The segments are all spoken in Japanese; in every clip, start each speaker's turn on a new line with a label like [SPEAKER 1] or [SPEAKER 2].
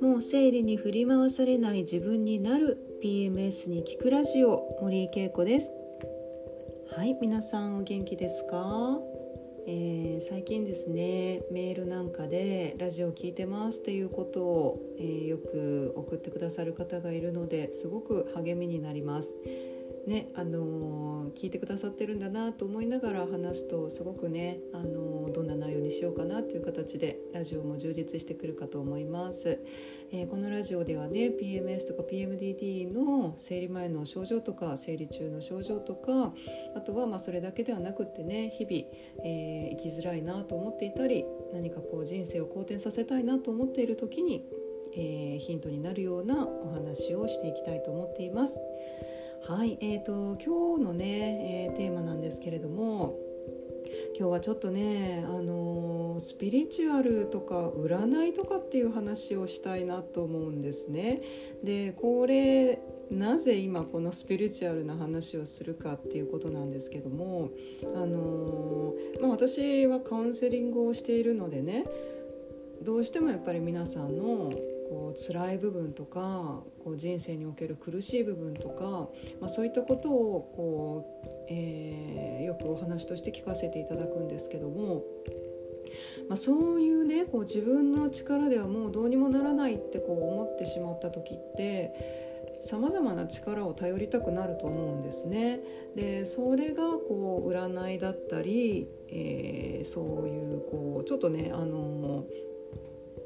[SPEAKER 1] もう生理に振り回されない自分になる PMS に聞くラジオ森井恵子です。はい皆さんお元気ですか、えー、最近ですねメールなんかでラジオ聞いてますっていうことを、えー、よく送ってくださる方がいるのですごく励みになります。ねあのー、聞いてくださってるんだなと思いながら話すとすごくね、あのー、どんな内容にしようかなという形でラジオも充実してくるかと思います、えー、このラジオではね PMS とか PMDD の生理前の症状とか生理中の症状とかあとはまそれだけではなくってね日々、え生きづらいなと思っていたり何かこう人生を好転させたいなと思っている時にえー、ヒントになるようなお話をしていきたいと思っています。はい、えーと、今日のね、えー、テーマなんですけれども今日はちょっとね、あのー、スピリチュアルとか占いとかっていう話をしたいなと思うんですね。でこれなぜ今このスピリチュアルな話をするかっていうことなんですけども、あのー、まあ、私はカウンセリングをしているのでねどうしてもやっぱり皆さんのこう辛い部分とかこう人生における苦しい部分とか、まあ、そういったことをこう、えー、よくお話として聞かせていただくんですけども、まあ、そういうねこう自分の力ではもうどうにもならないってこう思ってしまった時ってさまな力を頼りたくなると思うんですね。でそれがこう占いだったり、えー、そういうこうちょっとねあの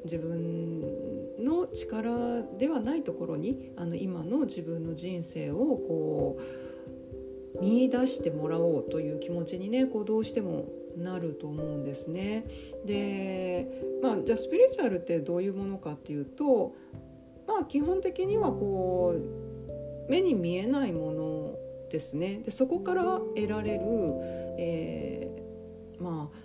[SPEAKER 1] 自分の力ではないところにあの今の自分の人生をこう見出してもらおうという気持ちにねこうどうしてもなると思うんですね。でまあじゃあスピリチュアルってどういうものかっていうとまあ基本的にはこう目に見えないものですね。でそこから得られる、えー、まあ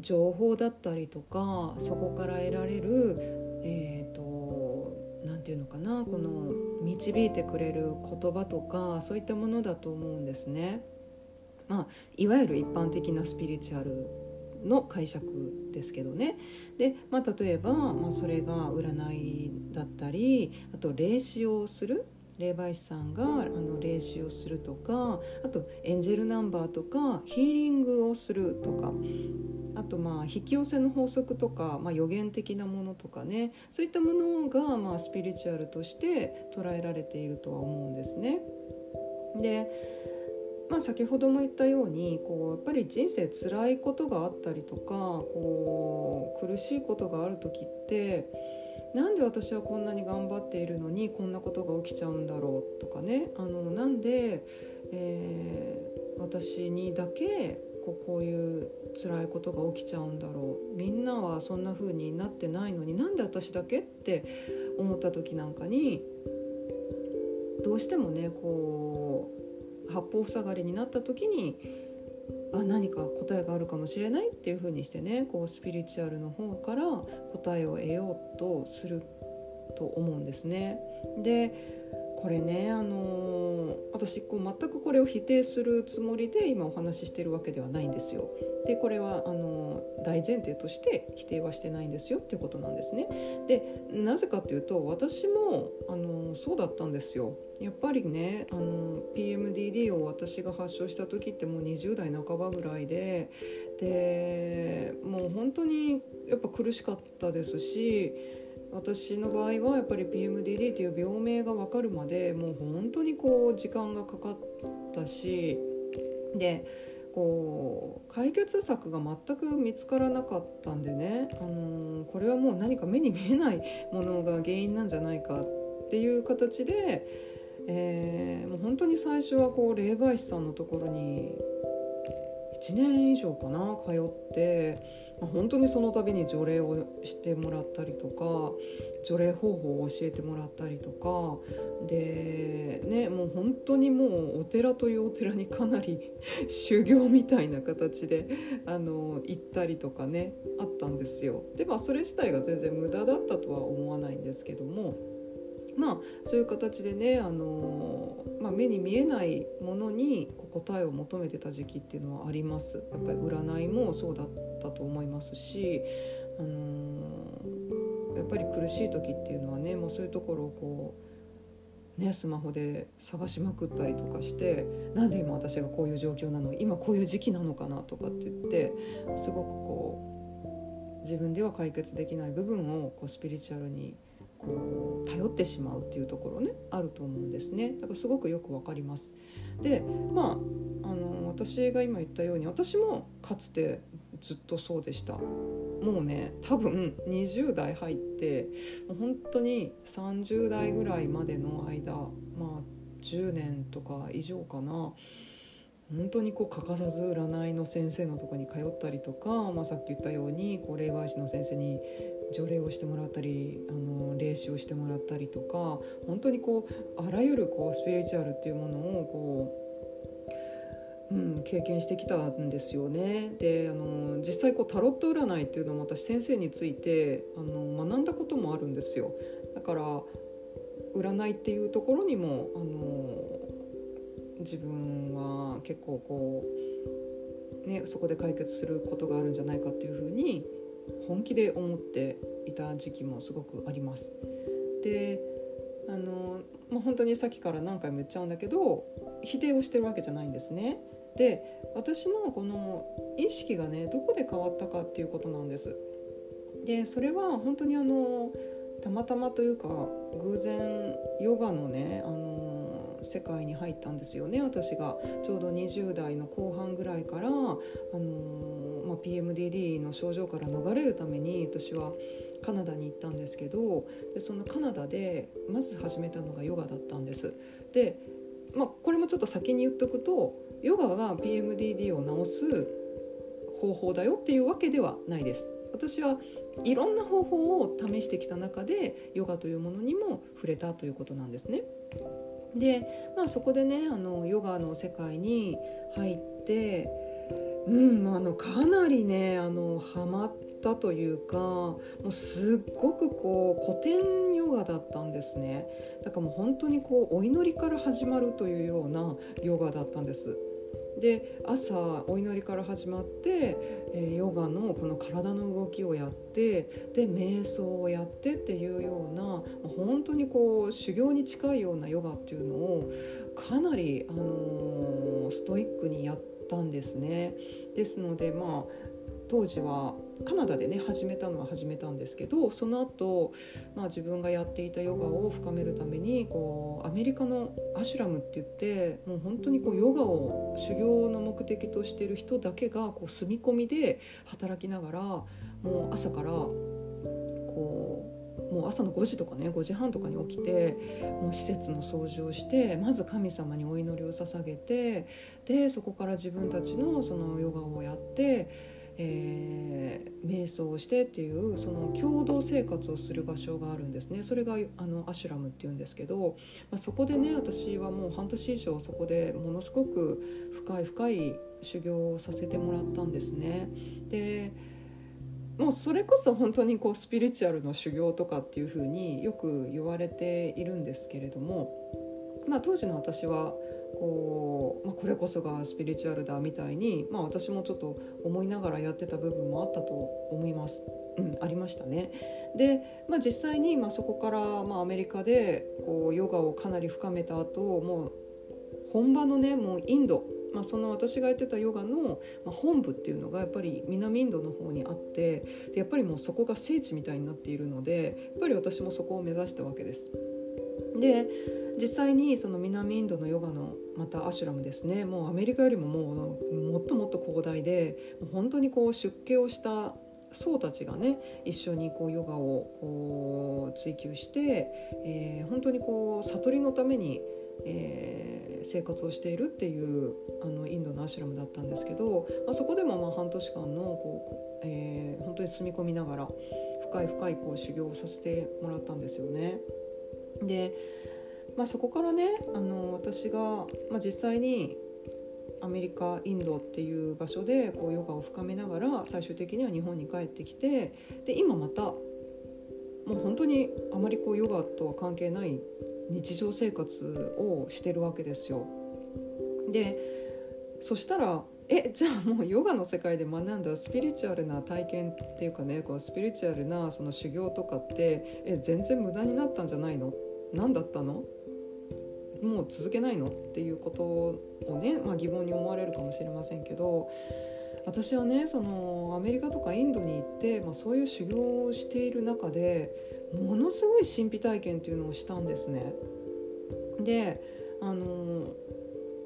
[SPEAKER 1] 情報だったりとかそこから得られるえーと、なていうのかなこの導いてくれる言葉とかそういったものだと思うんですね。まあ、いわゆる一般的なスピリチュアルの解釈ですけどねで、まあ、例えば、まあ、それが占いだったりあと霊視をする霊媒師さんがあの霊視をするとかあとエンジェルナンバーとかヒーリングをするとかあとまあ引き寄せの法則とか、まあ、予言的なものとかねそういったものがまあスピリチュアルとして捉えられているとは思うんですね。でまあ、先ほども言ったようにこうやっぱり人生辛いことがあったりとかこう苦しいことがある時ってなんで私はこんなに頑張っているのにこんなことが起きちゃうんだろうとかね。あのなんで、えー、私にだけこうこういう辛いことが起きちゃうんだろう。みんなはそんな風になってないのになんで私だけって思った時なんかにどうしてもねこう八方塞がりになった時にあ何か答えがあるかもしれないっていう風にしてねこうスピリチュアルの方から答えを得ようとすると思うんですね。でこれね、あのー、私こう全くこれを否定するつもりで今お話ししてるわけではないんですよ。でこれはあのー、大前提として否定はしてないんですよっていうことなんですね。でなぜかというと私も、あの、そうだったんですよ。やっぱりね、あの PMDD を私が発症した時ってもう20代半ばぐらいででもう本当にやっぱ苦しかったですし私の場合はやっぱり PMDD という病名が分かるまでもう本当にこう時間がかかったしでこう解決策が全く見つからなかったんでね、あのー、これはもう何か目に見えないものが原因なんじゃないかっていう形で、えー、もう本当に最初はこう霊媒師さんのところに1年以上かな通って。まあ、本当にその度に除霊をしてもらったりとか除霊方法を教えてもらったりとかでねもう本当にもうお寺というお寺にかなり 修行みたいな形であの行ったりとかねあったんですよ。でまあそれ自体が全然無駄だったとは思わないんですけども。まあそういう形でねあの、まあ、目に見えないものに答えを求めてた時期っていうのはあります。やっぱり占いもそうだったと思いますし、あのやっぱり苦しい時っていうのはねもうそういうところをこうね、スマホで探しまくったりとかしてなんで今私がこういう状況なの？今こういう時期なのかなとかって言ってすごくこう自分では解決できない部分をこうスピリチュアルにこう頼ってしまうっていうところねあると思うんですね。だからすごくよくわかります。でまああの私が今言ったように私もかつてずっとそうでした。もうね多分20代入って本当に30代ぐらいまでの間まあ10年とか以上かな。本当にこう欠かさず占いの先生のとこに通ったりとか、まあ、さっき言ったようにこう霊媒師の先生に条例をしてもらったりあの霊視をしてもらったりとか本当にこうあらゆるこうスピリチュアルっていうものをこう、うん、経験してきたんですよね。であの実際こうタロット占いっていうのも私先生についてあの学んだこともあるんですよ。だから占いっていうところにもあの自分は結構こう、ね、そこで解決することがあるんじゃないかっていうふうに本気で思っていた時期もすごくあります。であの、まあ、本当にさっきから何回も言っちゃうんだけど否定をしてるわけじゃないんですね。で私のこの意識がねどこで変わったかっていうことなんです。でそれは本当にあのたまたまというか偶然ヨガのねあの世界に入ったんですよね私がちょうど20代の後半ぐらいから、あのまあ、PMDD の症状から逃れるために私はカナダに行ったんですけどでそのカナダでまず始めたのがヨガだったんです。で、まあ、これもちょっと先に言っとくとヨガが PMDD を治す方法だよっていうわけではないです。私はいろんな方法を試してきた中でヨガというものにも触れたということなんですね。で、まあ、そこでねあのヨガの世界に入ってうんあのかなりねあのハマったというかもうすっごくこう古典ヨガだったんですね。だからもう本当にこうお祈りから始まるというようなヨガだったんです。で朝お祈りから始まって、え、ヨガのこの体の動きをやってで瞑想をやってっていうような本当にこう修行に近いようなヨガっていうのをかなり、あのー、ストイックにやったんですね。ですのでまあ当時はカナダでね始めたのは始めたんですけどその後、まあ自分がやっていたヨガを深めるためにこうアメリカのアシュラムって言ってもう本当にこうヨガを修行の目的としてる人だけがこう住み込みで働きながらもう朝からこうもう朝の5時とかね5時半とかに起きてもう施設の掃除をしてまず神様にお祈りを捧げてでそこから自分たちのそのヨガをやって。えー、瞑想をしてっていうその共同生活をする場所があるんですねそれがあのアシュラムっていうんですけど、まあ、そこでね私はもう半年以上そこでものすごく深い深い修行をさせてもらったんですね。でもうそれこそ本当にこうスピリチュアルの修行とかっていうふうによく言われているんですけれども、まあ、当時の私はこう、まあ、これこそがスピリチュアルだみたいに、まあ、私もちょっと思いながらやってた部分もあったと思います。うん、ありましたねで、まあ、実際にまあそこから、まあ、アメリカでこうヨガをかなり深めた後もう本場のねもうインドまあ、その私がやってたヨガの本部っていうのがやっぱり南インドの方にあってでやっぱりもうそこが聖地みたいになっているのでやっぱり私もそこを目指したわけです。で実際にその南インドのヨガのまたアシュラムですねもうアメリカよりももうもっともっと広大で本当にこう出家をした僧たちがね一緒にこうヨガをこう追求して、えー、本当にこう悟りのために、えー、生活をしているっていうあのインドのアシュラムだったんですけど、まあ、そこでもまあ半年間のこう、えー、本当に住み込みながら深い深いこう修行をさせてもらったんですよね。で、まあ、そこからねあの私が、まあ、実際にアメリカインドっていう場所でこうヨガを深めながら最終的には日本に帰ってきてで今またもう本当にあまりこうヨガとは関係ない日常生活をしてるわけですよ。でそしたらえじゃあもうヨガの世界で学んだスピリチュアルな体験っていうかねこうスピリチュアルなその修行とかってえ全然無駄になったんじゃないの何だったの？もう続けないの？っていうことをね、まあ、疑問に思われるかもしれませんけど私はねそのアメリカとかインドに行って、まあ、そういう修行をしている中でものすごい神秘体験っていうのをしたんですね。であの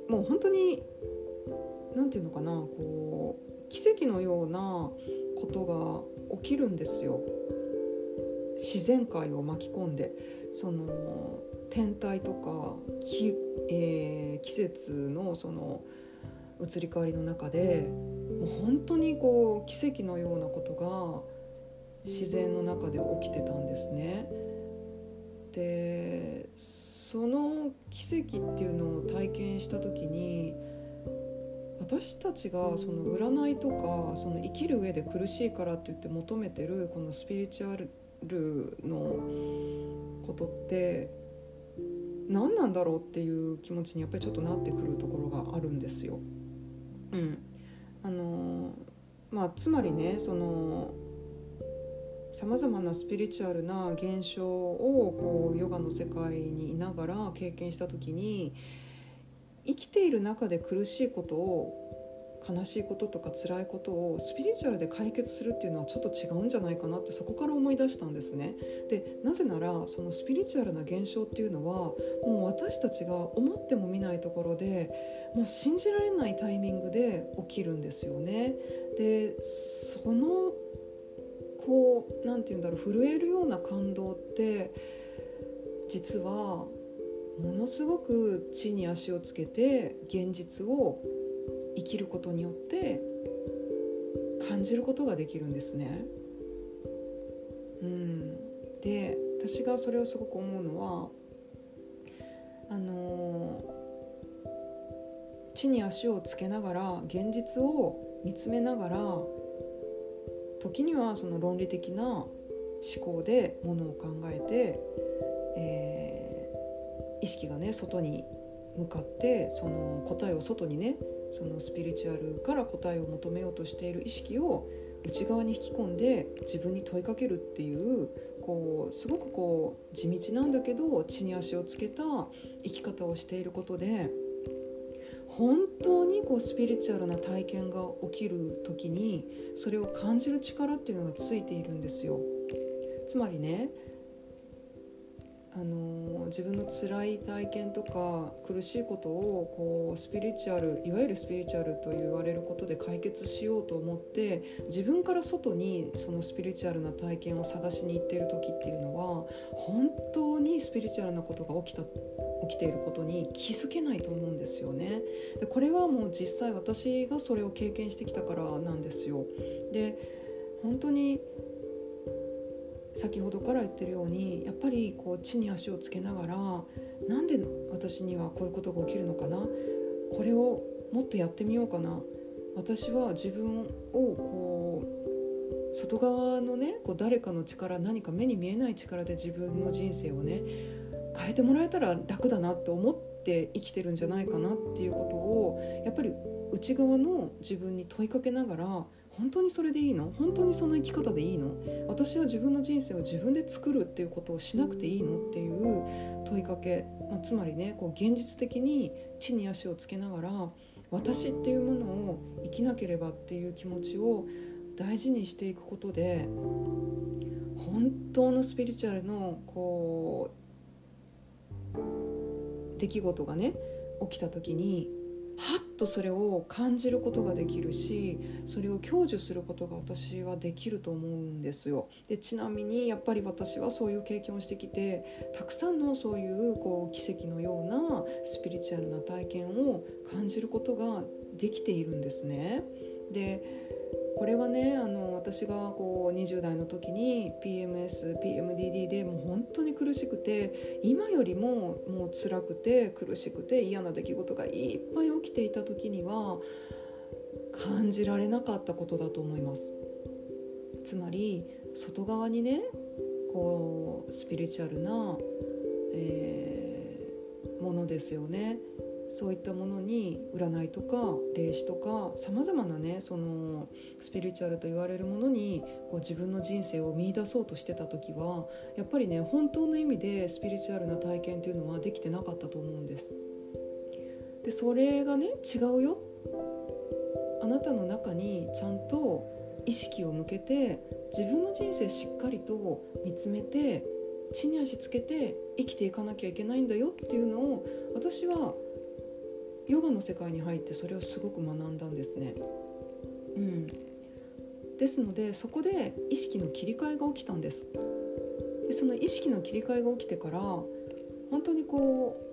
[SPEAKER 1] もう本当に何て言うのかなこう奇跡のようなことが起きるんですよ。自然界を巻き込んでその天体とか、えー、季節のその移り変わりの中でもう本当にこう奇跡のようなことが自然の中で起きてたんですね。でその奇跡っていうのを体験した時に私たちがその占いとかその生きる上で苦しいからって言って求めてるこのスピリチュアルのことって何なんだろうっていう気持ちにやっぱりちょっとなってくるところがあるんですよ。うん、あのまあつまりねそのさまざまなスピリチュアルな現象をこうヨガの世界にいながら経験した時に生きている中で苦しいことを悲しいこととか辛いことをスピリチュアルで解決するっていうのはちょっと違うんじゃないかなってそこから思い出したんですね。でなぜならそのスピリチュアルな現象っていうのはもう私たちが思ってもみないところでもう信じられないタイミングで起きるんですよね。でそのこう何て言うんだろう震えるような感動って実はものすごく地に足をつけて現実を生きることによって感じることができるんですね。うん、で私がそれをすごく思うのはあの地に足をつけながら現実を見つめながら時にはその論理的な思考でものを考えて、えー、意識がね外に向かってその答えを外にねそのスピリチュアルから答えを求めようとしている意識を内側に引き込んで自分に問いかけるっていうこうすごくこう地道なんだけど地に足をつけた生き方をしていることで本当にこうスピリチュアルな体験が起きる時にそれを感じる力っていうのがついているんですよ。つまりねあの自分の辛い体験とか苦しいことをこうスピリチュアルいわゆるスピリチュアルと言われることで解決しようと思って自分から外にそのスピリチュアルな体験を探しに行っている時っていうのは本当にスピリチュアルなことが起きた起きていることに気づけないと思うんですよね。でこれはもう実際私がそれを経験してきたからなんですよ。で本当に先ほどから言ってるようにやっぱりこう地に足をつけながらなんで私にはこういうことが起きるのかな？これをもっとやってみようかな。私は自分をこう外側のねこう誰かの力何か目に見えない力で自分の人生をね変えてもらえたら楽だなって思って生きてるんじゃないかなっていうことをやっぱり内側の自分に問いかけながら本当にそれでいいの？本当にその生き方でいいの？私は自分の人生を自分で作るっていうことをしなくていいのっていう問いかけ、まあ、つまりねこう現実的に地に足をつけながら私っていうものを生きなければっていう気持ちを大事にしていくことで本当のスピリチュアルのこう出来事がね起きた時にはっとそれを感じることができるしそれを享受することが私はできると思うんですよ。でちなみにやっぱり私はそういう経験をしてきてたくさんのそういうこう奇跡のようなスピリチュアルな体験を感じることができているんですね。でこれはねあの私がこう20代の時に PMSPMDD でもう本当に苦しくて今よりももう辛くて苦しくて嫌な出来事がいっぱい起きていた時には感じられなかったことだと思います。つまり外側にねこうスピリチュアルな、えー、ものですよね。そういったものに占いとか霊視とかさまざまなねそのスピリチュアルと言われるものにこう自分の人生を見出そうとしてた時はやっぱりね本当の意味でスピリチュアルな体験っていうのはできてなかったと思うんです。でそれがね違うよあなたの中にちゃんと意識を向けて自分の人生しっかりと見つめて地に足つけて生きていかなきゃいけないんだよっていうのを私はヨガの世界に入ってそれをすごく学んだんですね。うん、ですのでそこで意識の切り替えが起きたんです。でその意識の切り替えが起きてから本当にこう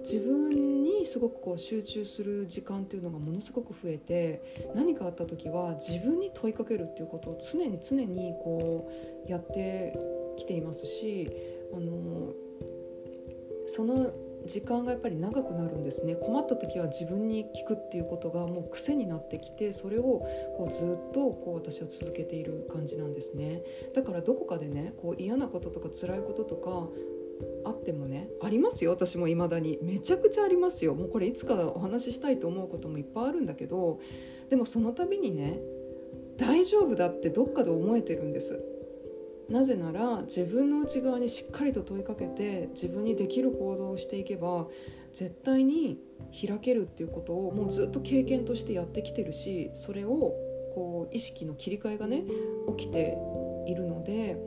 [SPEAKER 1] 自分にすごくこう集中する時間っていうのがものすごく増えて何かあった時は自分に問いかけるっていうことを常に常にこうやってきていますしあのその時間がやっぱり長くなるんですね。困った時は自分に聞くっていうことがもう癖になってきてそれをこうずっとこう私は続けている感じなんですね。だからどこかでねこう嫌なこととか辛いこととかあってもねありますよ。私も未だに。めちゃくちゃありますよ。もうこれいつかお話ししたいと思うこともいっぱいあるんだけどでもその度にね大丈夫だってどっかで思えてるんです。なぜなら自分の内側にしっかりと問いかけて自分にできる行動をしていけば絶対に開けるっていうことをもうずっと経験としてやってきてるしそれをこう意識の切り替えがね起きているので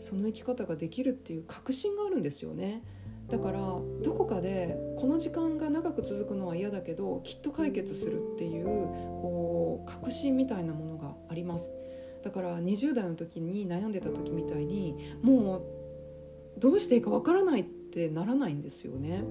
[SPEAKER 1] その生き方ができるっていう確信があるんですよね。だからどこかでこの時間が長く続くのは嫌だけどきっと解決するっていうこう確信みたいなものがあります。だから20代の時に悩んでた時みたいにもうどうしていいかわからないってならないんですよね。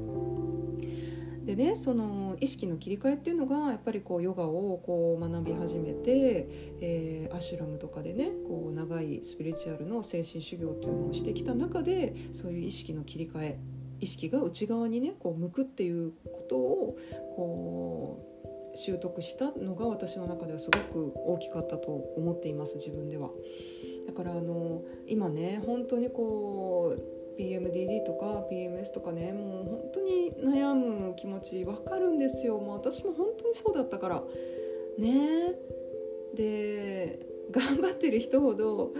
[SPEAKER 1] でねその意識の切り替えっていうのがやっぱりこうヨガをこう学び始めて、えー、アシュラムとかでねこう長いスピリチュアルの精神修行っていうのをしてきた中でそういう意識の切り替え意識が内側にねこう向くっていうことをこう習得したのが私の中ではすごく大きかったと思っています自分では。だからあの今ね本当にこう PMDD とか PMS とかねもう本当に悩む気持ち分かるんですよ。もう私も本当にそうだったから。ね。で頑張ってる人ほど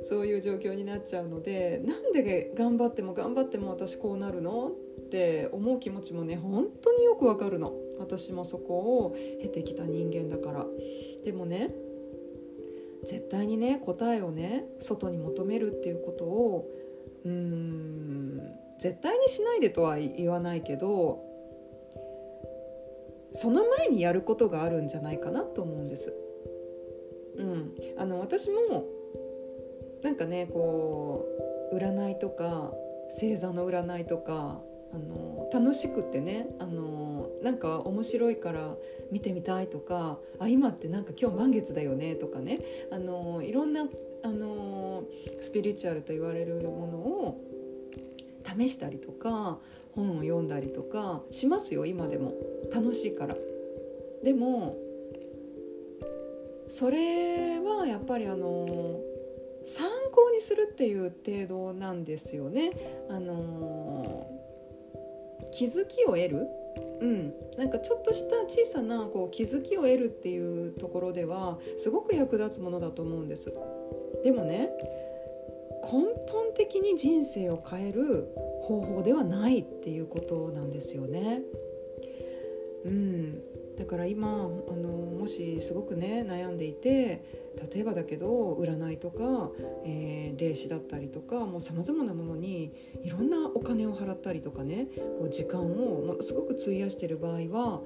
[SPEAKER 1] そういう状況になっちゃうのでなんで頑張っても頑張っても私こうなるの？って思う気持ちもね本当によくわかるの。私もそこを経てきた人間だからでもね絶対にね答えをね外に求めるっていうことをうーん絶対にしないでとは言わないけどその前にやることがあるんじゃないかなと思うんです。うん、あの私もなんかねこう占いとか星座の占いとかあの楽しくってねあのなんか面白いから見てみたいとかあ今ってなんか今日満月だよねとかねあのいろんなあのスピリチュアルと言われるものを試したりとか本を読んだりとかしますよ今でも楽しいから。でもそれはやっぱりあの参考にするっていう程度なんですよね。あの気づきを得る？うん、なんかちょっとした小さなこう気づきを得るっていうところではすごく役立つものだと思うんです。でもね根本的に人生を変える方法ではないっていうことなんですよね。うんだから今あのもしすごくね悩んでいて例えばだけど占いとか、えー、霊視だったりとかもうさまざまなものにいろんなお金を払ったりとかねこう時間をものすごく費やしてる場合は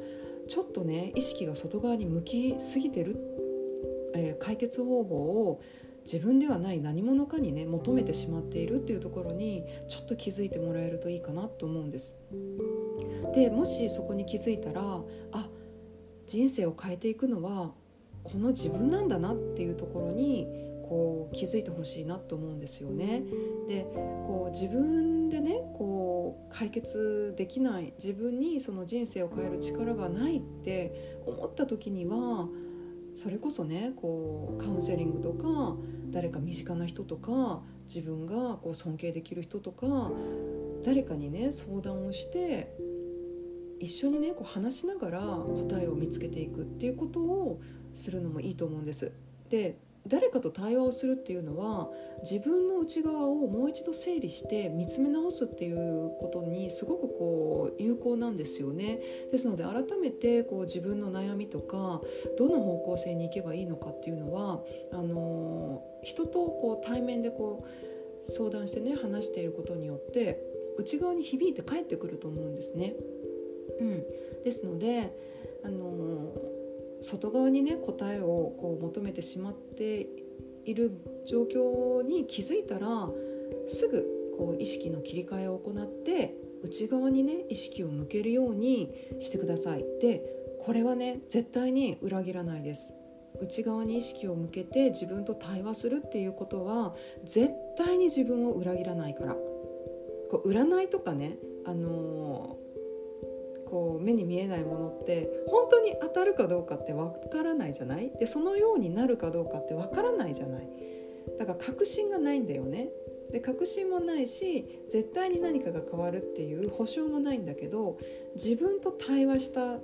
[SPEAKER 1] ちょっとね意識が外側に向きすぎてる、えー、解決方法を自分ではない何者かにね求めてしまっているっていうところにちょっと気づいてもらえるといいかなと思うんです。でもしそこに気づいたらあ人生を変えていくのはこの自分なんだなっていうところにこう気づいてほしいなと思うんですよね。でこう自分でねこう解決できない自分にその人生を変える力がないって思った時にはそれこそねこうカウンセリングとか誰か身近な人とか自分がこう尊敬できる人とか誰かにね相談をして一緒にねこう話しながら答えを見つけていくっていうことをするのもいいと思うんです。で誰かと対話をするっていうのは自分の内側をもう一度整理して見つめ直すっていうことにすごくこう有効なんですよね。ですので改めてこう自分の悩みとかどの方向性に行けばいいのかっていうのはあの人とこう対面でこう相談してね話していることによって内側に響いて帰ってくると思うんですね。うん、ですのであの外側にね答えをこう求めてしまっている状況に気づいたらすぐこう意識の切り替えを行って内側にね意識を向けるようにしてください。でこれはね絶対に裏切らないです。内側に意識を向けて自分と対話するっていうことは絶対に自分を裏切らないから。こう占いとかねあのこう目に見えないものって本当に当たるかどうかってわからないじゃない？でそのようになるかどうかってわからないじゃない。だから確信がないんだよね。で確信もないし絶対に何かが変わるっていう保証もないんだけど自分と対話したっ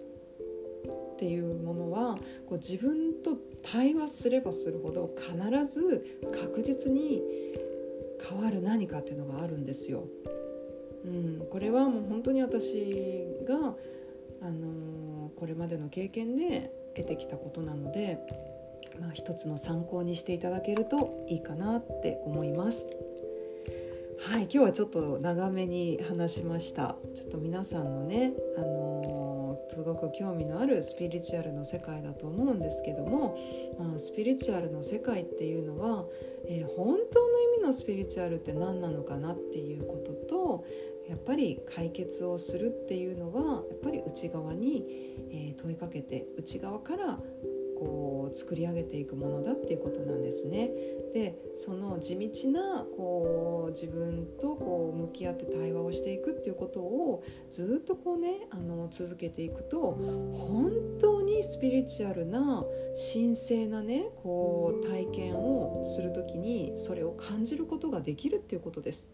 [SPEAKER 1] ていうものはこう自分と対話すればするほど必ず確実に変わる何かっていうのがあるんですよ。うん、これはもう本当に私が、あのー、これまでの経験で得てきたことなので、まあ、一つの参考にしていただけるといいかなって思います。はい、今日はちょっと長めに話しました。ちょっと皆さんのね、あのー、すごく興味のあるスピリチュアルの世界だと思うんですけども、まあ、スピリチュアルの世界っていうのは、えー、本当の意味のスピリチュアルって何なのかなっていうこととやっぱり解決をするっていうのはやっぱり内側に、え問いかけて内側からこう作り上げていくものだっていうことなんですね。でその地道なこう自分とこう向き合って対話をしていくっていうことをずっとこうねあの続けていくと本当にスピリチュアルな神聖なねこう体験をする時にそれを感じることができるっていうことです。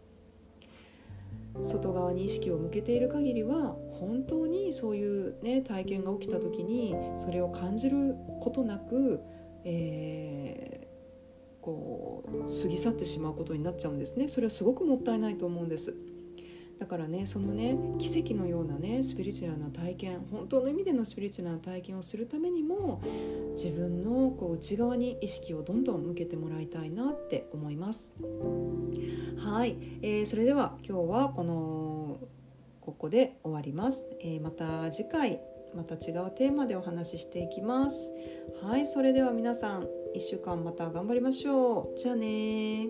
[SPEAKER 1] 外側に意識を向けている限りは本当にそういう、ね、体験が起きた時にそれを感じることなく、えー、こう過ぎ去ってしまうことになっちゃうんですねそれはすごくもったいないと思うんです。だからねそのね奇跡のようなねスピリチュアルな体験本当の意味でのスピリチュアルな体験をするためにも自分のこう内側に意識をどんどん向けてもらいたいなって思います。はい、えー、それでは今日はこのここで終わります、えー、また次回また違うテーマでお話ししていきます。はい。それでは皆さん1週間また頑張りましょう。じゃあね